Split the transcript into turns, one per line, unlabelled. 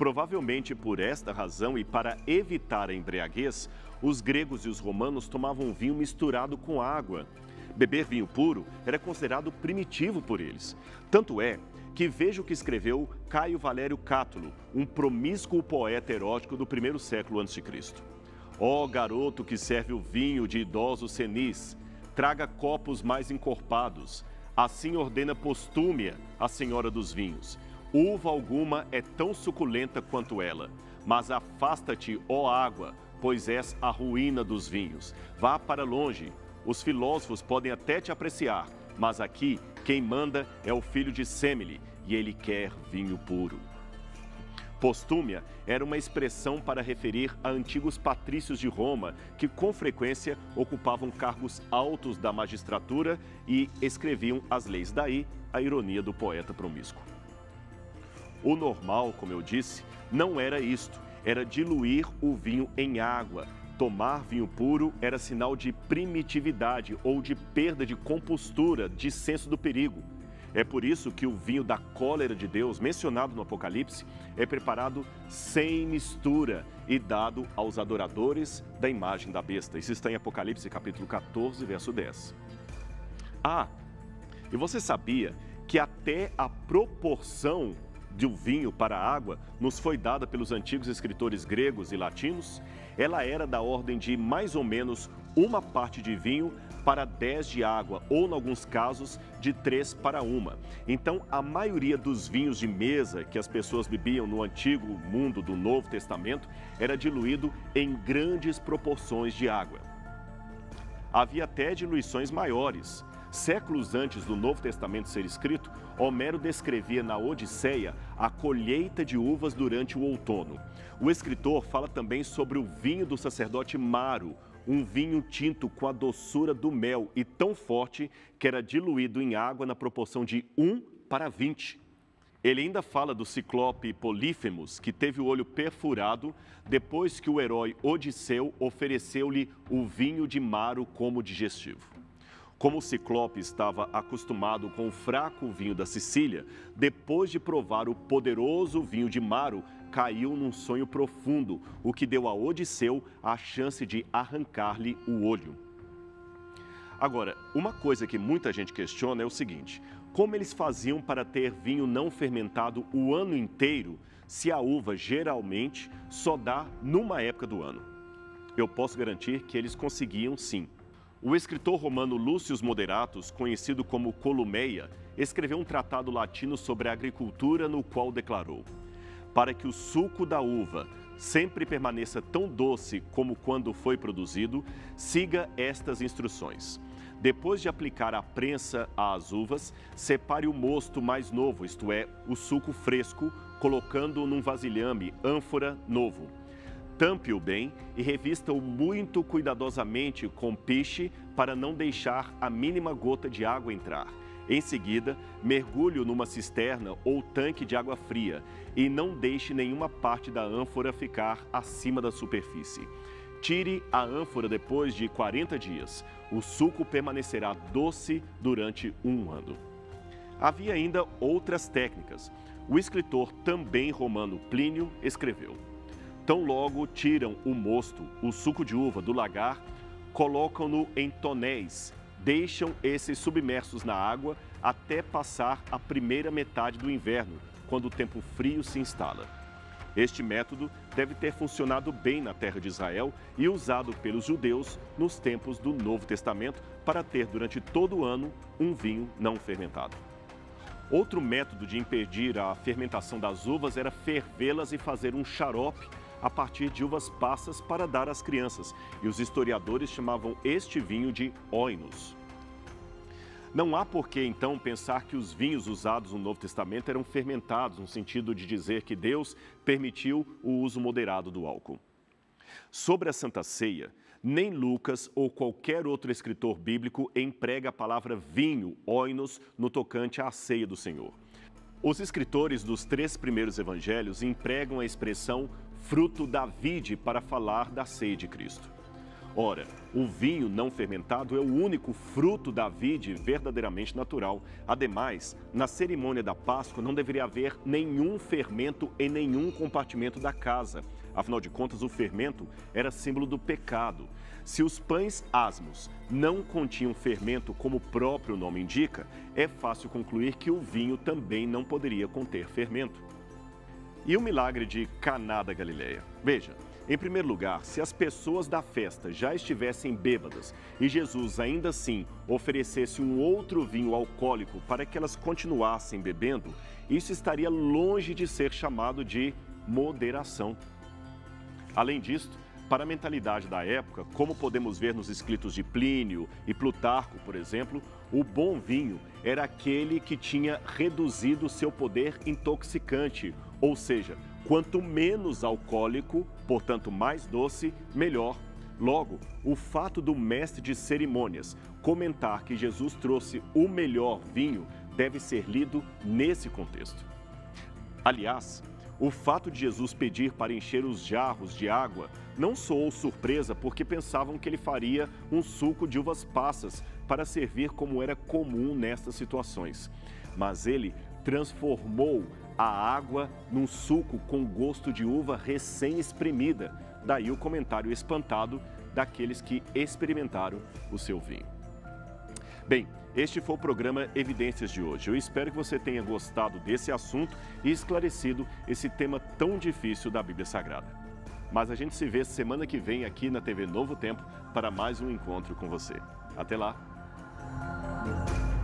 Provavelmente por esta razão e para evitar a embriaguez, os gregos e os romanos tomavam vinho misturado com água. Beber vinho puro era considerado primitivo por eles. Tanto é que veja o que escreveu Caio Valério Cátulo, um promíscuo poeta erótico do primeiro século a.C. Ó oh, garoto que serve o vinho de idosos senis, traga copos mais encorpados. Assim ordena Postúmia, a senhora dos vinhos. Uva alguma é tão suculenta quanto ela. Mas afasta-te, ó água, pois és a ruína dos vinhos. Vá para longe. Os filósofos podem até te apreciar, mas aqui quem manda é o filho de Semele, e ele quer vinho puro. Postúmia era uma expressão para referir a antigos patrícios de Roma que, com frequência, ocupavam cargos altos da magistratura e escreviam as leis. Daí a ironia do poeta promíscuo. O normal, como eu disse, não era isto, era diluir o vinho em água. Tomar vinho puro era sinal de primitividade ou de perda de compostura, de senso do perigo. É por isso que o vinho da cólera de Deus, mencionado no Apocalipse, é preparado sem mistura e dado aos adoradores da imagem da besta. Isso está em Apocalipse capítulo 14, verso 10. Ah, e você sabia que até a proporção de um vinho para a água nos foi dada pelos antigos escritores gregos e latinos? Ela era da ordem de mais ou menos uma parte de vinho para 10 de água, ou, em alguns casos, de 3 para uma. Então, a maioria dos vinhos de mesa que as pessoas bebiam no antigo mundo do Novo Testamento era diluído em grandes proporções de água. Havia até diluições maiores. Séculos antes do Novo Testamento ser escrito, Homero descrevia na Odisseia a colheita de uvas durante o outono. O escritor fala também sobre o vinho do sacerdote Maro, um vinho tinto com a doçura do mel e tão forte que era diluído em água na proporção de 1 para 20. Ele ainda fala do ciclope Polífemos, que teve o olho perfurado depois que o herói Odisseu ofereceu-lhe o vinho de Maro como digestivo. Como o ciclope estava acostumado com o fraco vinho da Sicília, depois de provar o poderoso vinho de Maro, caiu num sonho profundo, o que deu a Odisseu a chance de arrancar-lhe o olho. Agora, uma coisa que muita gente questiona é o seguinte: como eles faziam para ter vinho não fermentado o ano inteiro, se a uva geralmente só dá numa época do ano? Eu posso garantir que eles conseguiam sim. O escritor romano Lúcio Moderatus, conhecido como Columeia, escreveu um tratado latino sobre a agricultura no qual declarou: para que o suco da uva sempre permaneça tão doce como quando foi produzido, siga estas instruções. Depois de aplicar a prensa às uvas, separe o mosto mais novo, isto é, o suco fresco, colocando-o num vasilhame, ânfora novo. Tampe-o bem e revista-o muito cuidadosamente com piche para não deixar a mínima gota de água entrar. Em seguida, mergulhe-o numa cisterna ou tanque de água fria e não deixe nenhuma parte da ânfora ficar acima da superfície. Tire a ânfora depois de 40 dias. O suco permanecerá doce durante um ano. Havia ainda outras técnicas. O escritor também romano Plínio escreveu: Tão logo tiram o mosto, o suco de uva do lagar, colocam-no em tonéis deixam esses submersos na água até passar a primeira metade do inverno, quando o tempo frio se instala. Este método deve ter funcionado bem na terra de Israel e usado pelos judeus nos tempos do Novo Testamento para ter durante todo o ano um vinho não fermentado. Outro método de impedir a fermentação das uvas era fervê-las e fazer um xarope a partir de uvas passas para dar às crianças, e os historiadores chamavam este vinho de oinos. Não há por que então pensar que os vinhos usados no Novo Testamento eram fermentados, no sentido de dizer que Deus permitiu o uso moderado do álcool. Sobre a Santa Ceia, nem Lucas ou qualquer outro escritor bíblico emprega a palavra vinho, oinos, no tocante à ceia do Senhor. Os escritores dos três primeiros evangelhos empregam a expressão fruto da vide para falar da ceia de Cristo. Ora, o vinho não fermentado é o único fruto da vide verdadeiramente natural. Ademais, na cerimônia da Páscoa não deveria haver nenhum fermento em nenhum compartimento da casa. Afinal de contas, o fermento era símbolo do pecado. Se os pães asmos não continham fermento, como o próprio nome indica, é fácil concluir que o vinho também não poderia conter fermento. E o milagre de Caná da Galileia? Veja, em primeiro lugar, se as pessoas da festa já estivessem bêbadas e Jesus ainda assim oferecesse um outro vinho alcoólico para que elas continuassem bebendo, isso estaria longe de ser chamado de moderação. Além disto, para a mentalidade da época, como podemos ver nos escritos de Plínio e Plutarco, por exemplo, o bom vinho era aquele que tinha reduzido seu poder intoxicante, ou seja, Quanto menos alcoólico, portanto mais doce, melhor. Logo, o fato do mestre de cerimônias comentar que Jesus trouxe o melhor vinho deve ser lido nesse contexto. Aliás, o fato de Jesus pedir para encher os jarros de água não soou surpresa porque pensavam que ele faria um suco de uvas passas para servir como era comum nestas situações. Mas ele transformou a água num suco com gosto de uva recém-espremida. Daí o comentário espantado daqueles que experimentaram o seu vinho. Bem, este foi o programa Evidências de hoje. Eu espero que você tenha gostado desse assunto e esclarecido esse tema tão difícil da Bíblia Sagrada. Mas a gente se vê semana que vem aqui na TV Novo Tempo para mais um encontro com você. Até lá! Beleza.